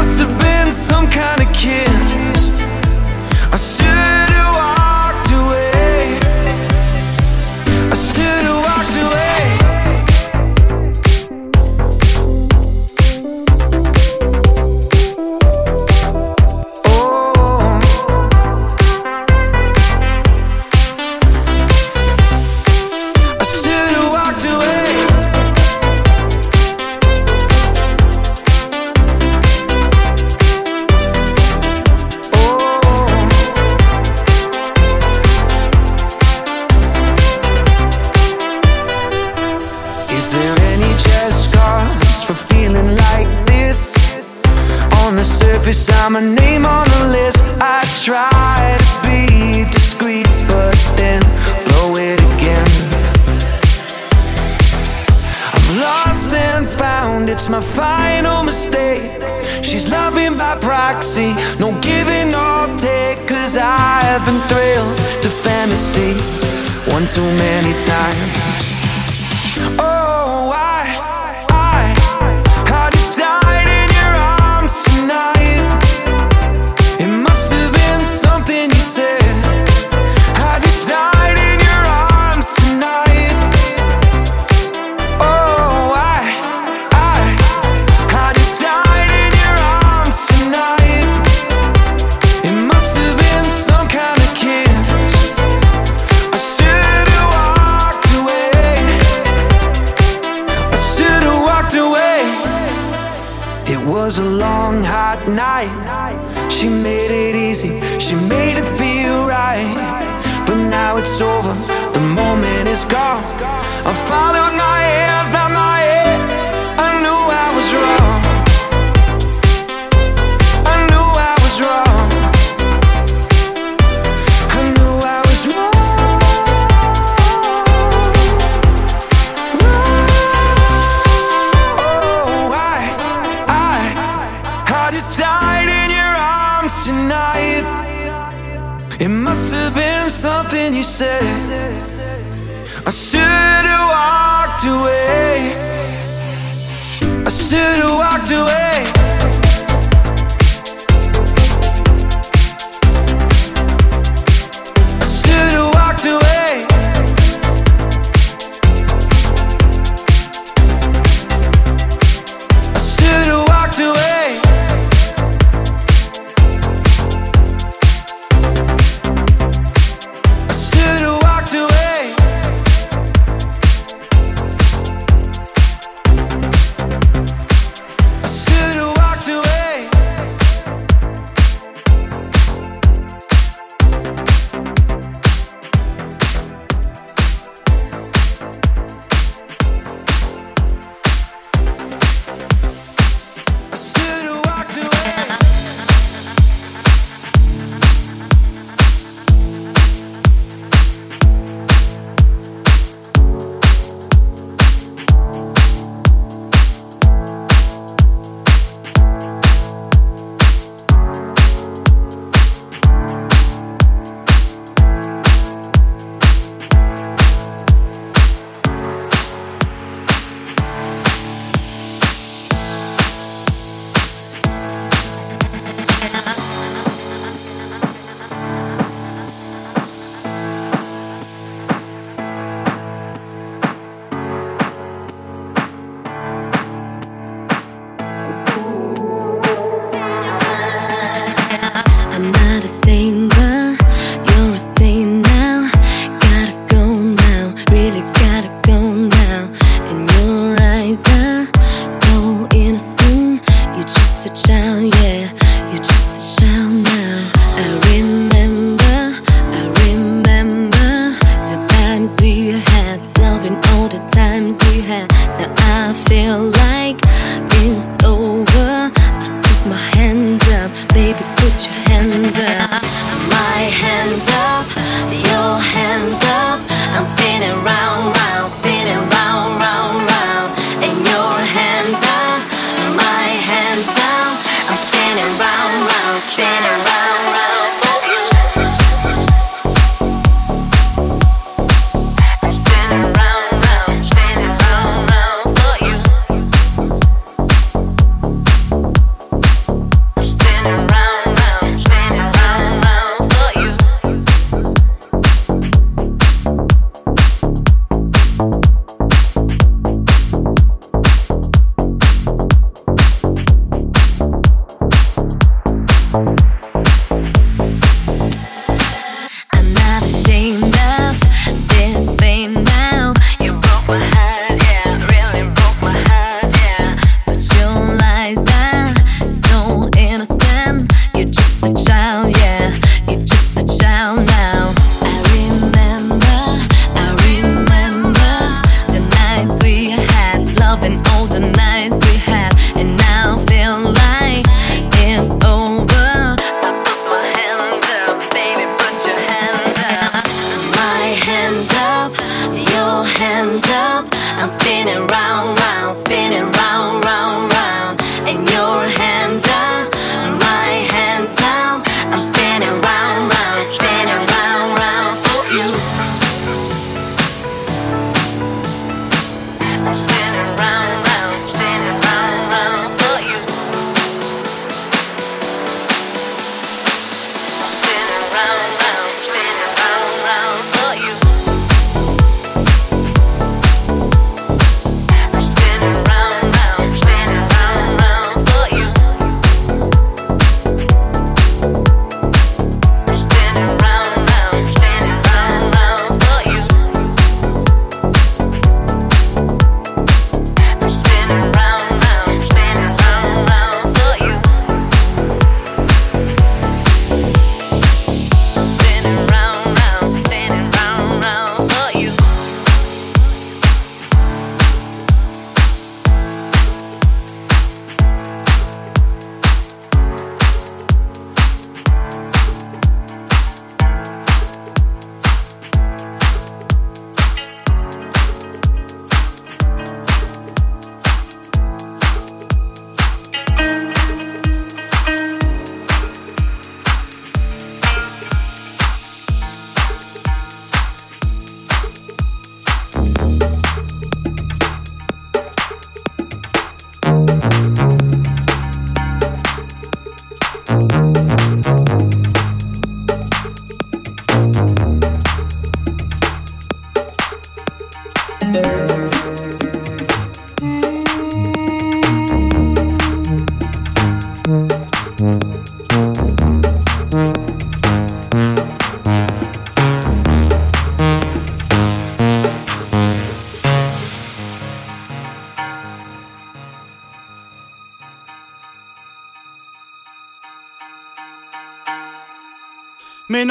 possible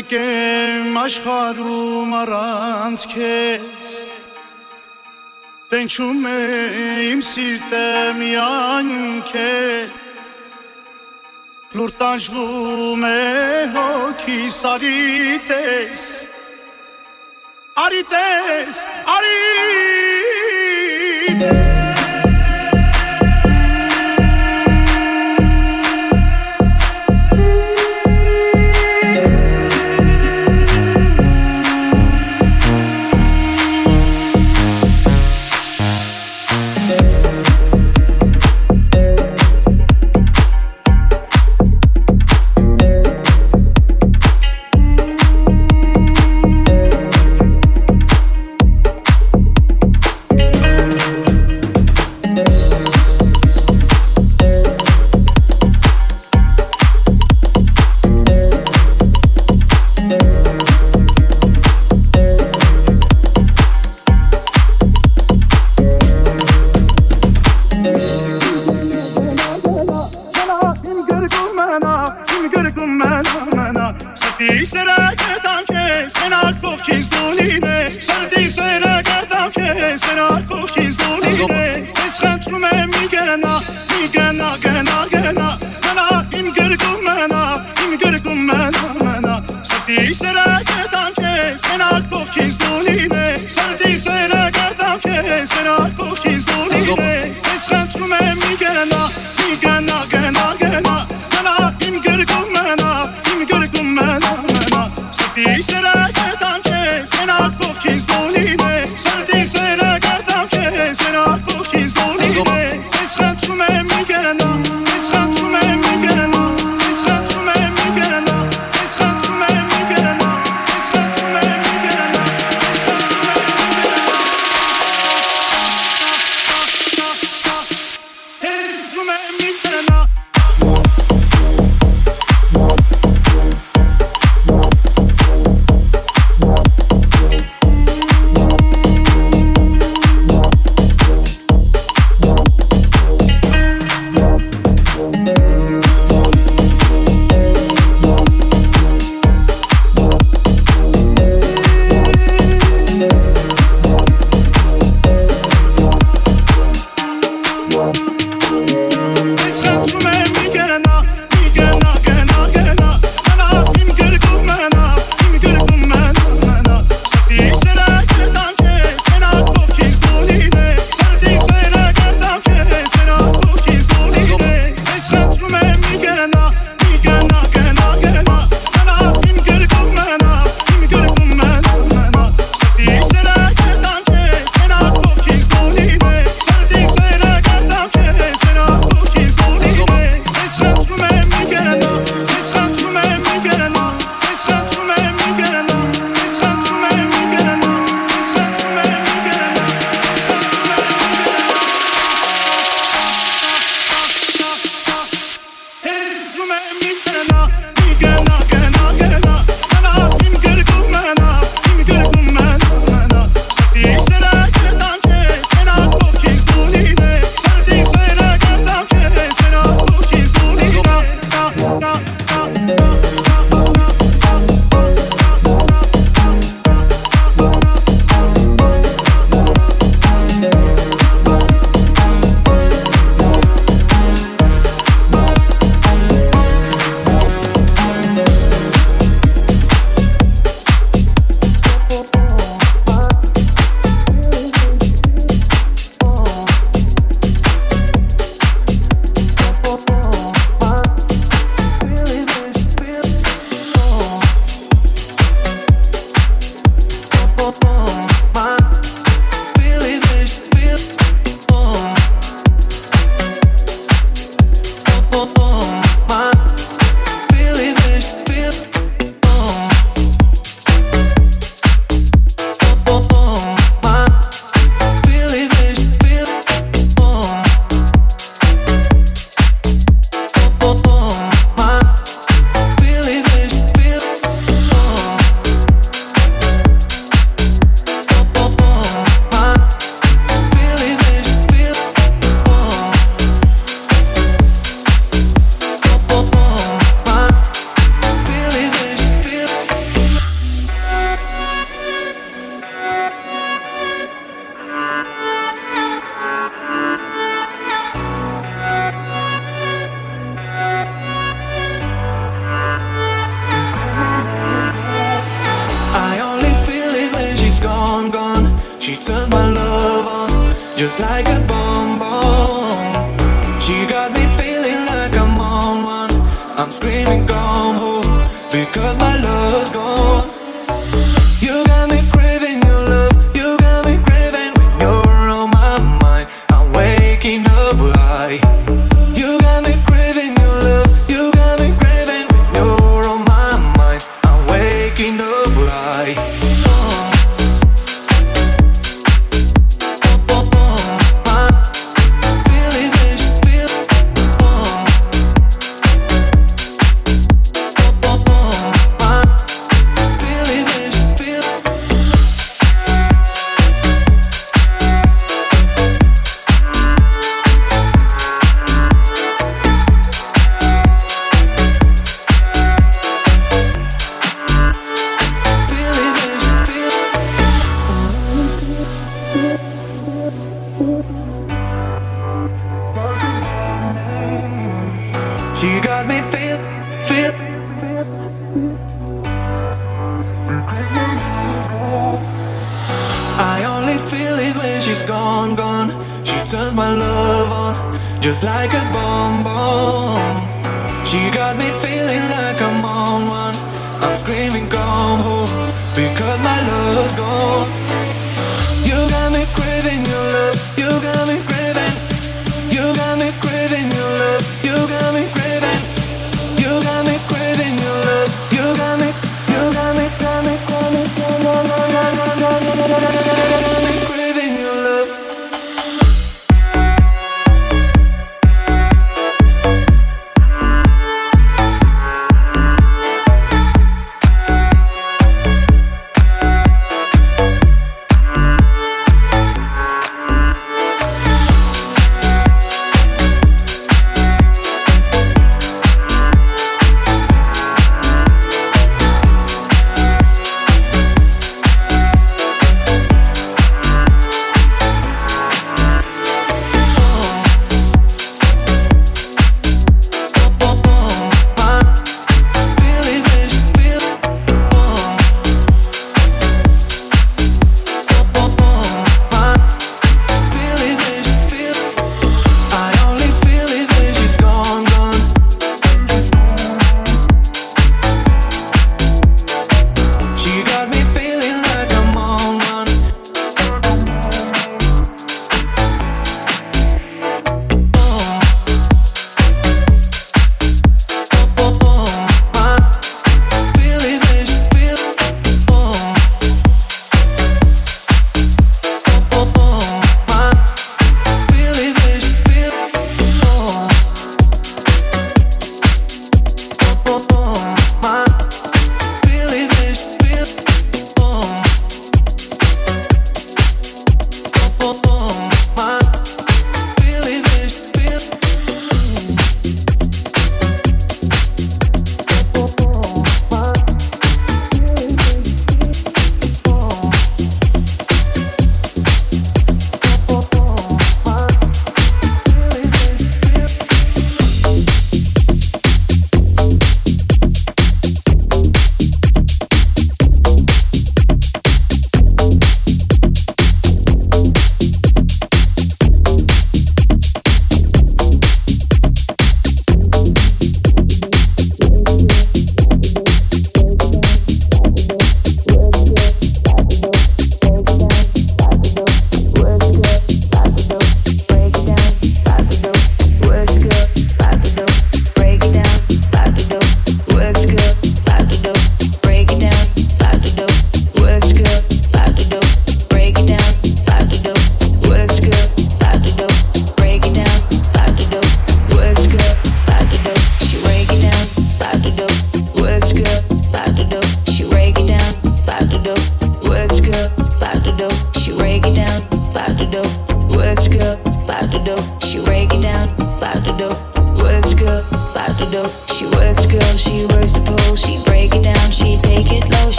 Մենակ եմ աշխարում առանց քեզ Տենչում է իմ սիրտը միայն քեզ Լուր տանջվում է հոգի սարի տես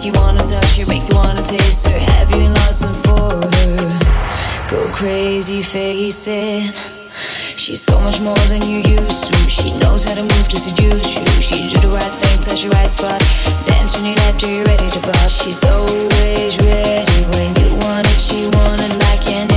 Make you wanna touch her, make you wanna taste her. Have you lost and for her? Go crazy, face it. She's so much more than you used to. She knows how to move to seduce you. She do the right thing, touch the right spot. Dance when you left her, you ready to bust. She's always ready when you want it. She want it like it.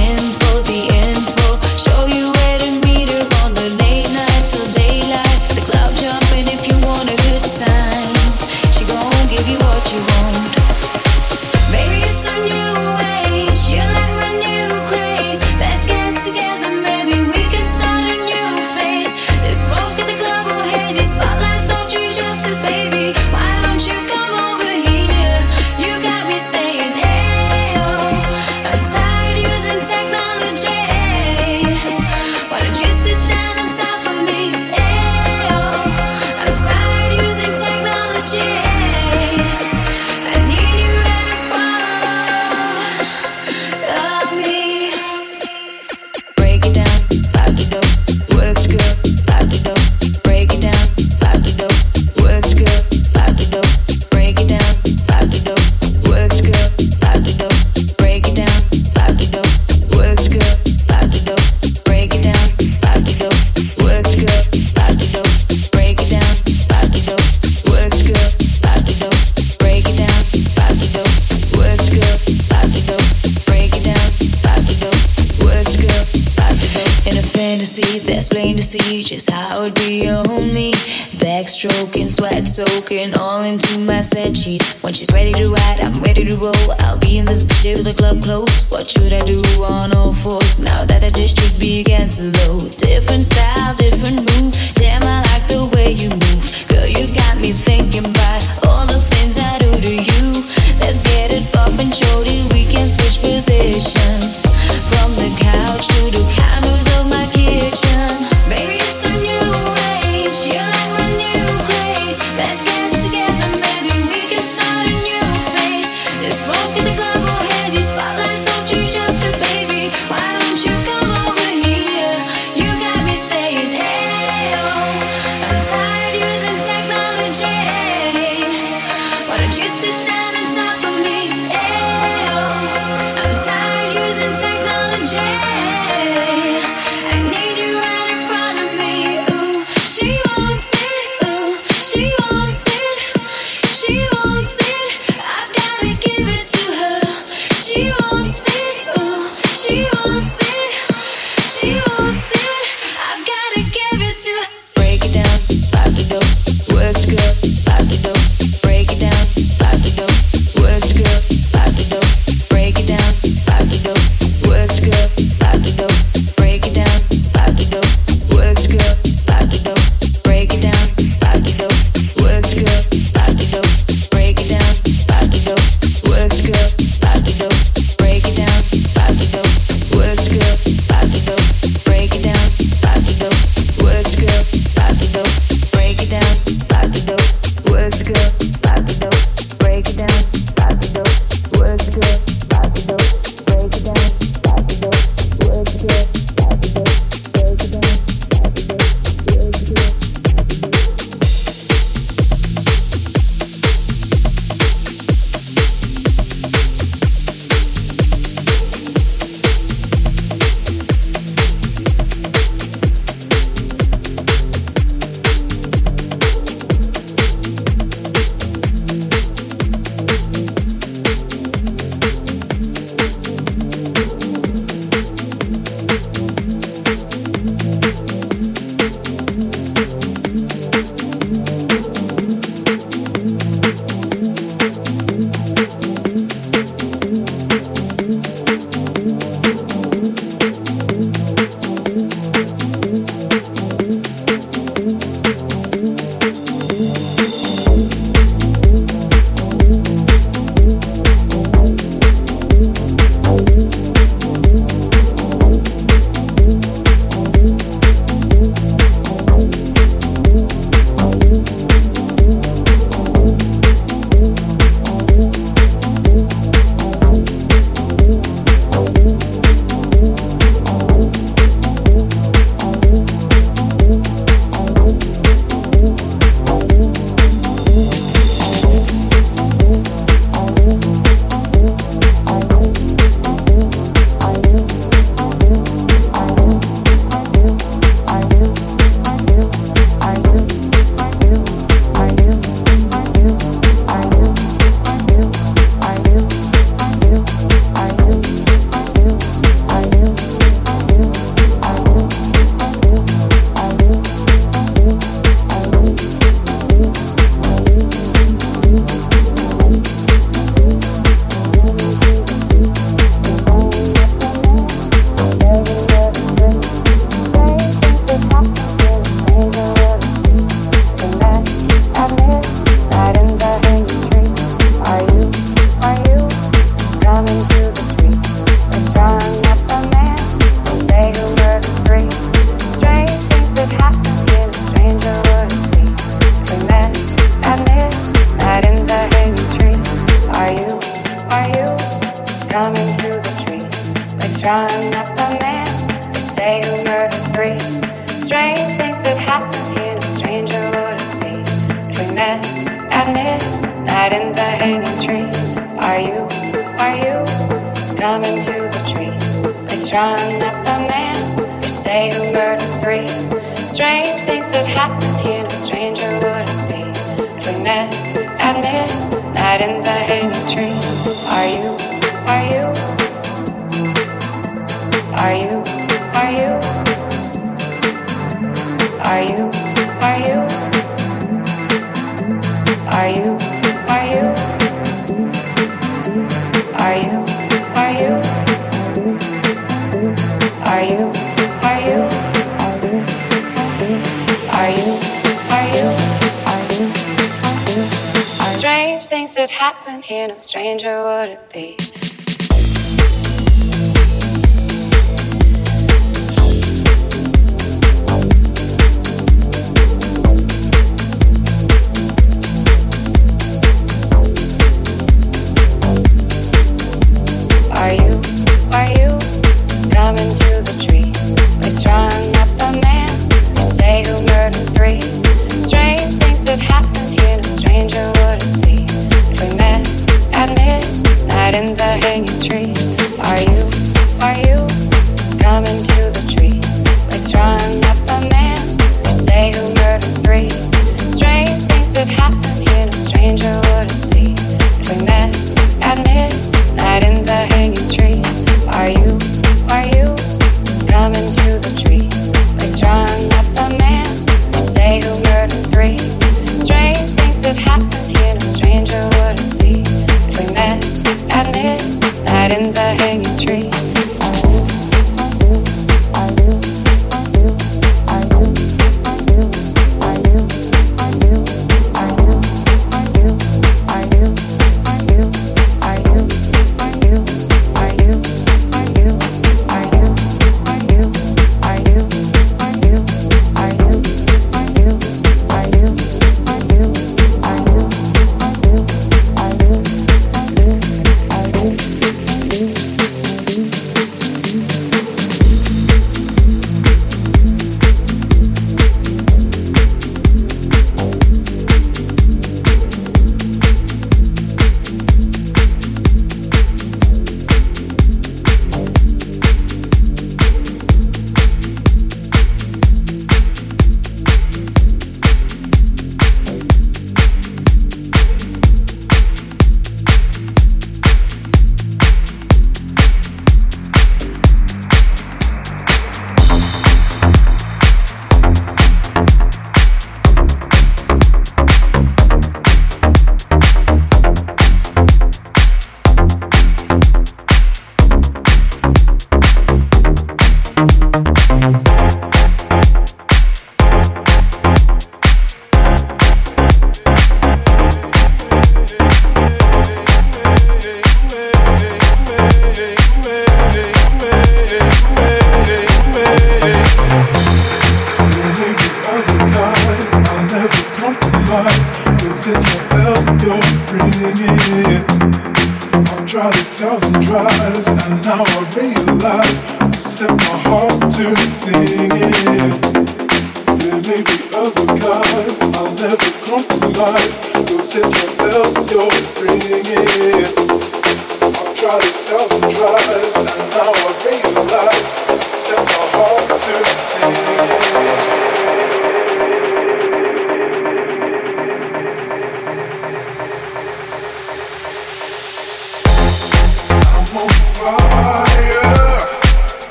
soaking all into my set sheets. When she's ready to ride, I'm ready to roll. I'll be in this bitch the club close. What should I do?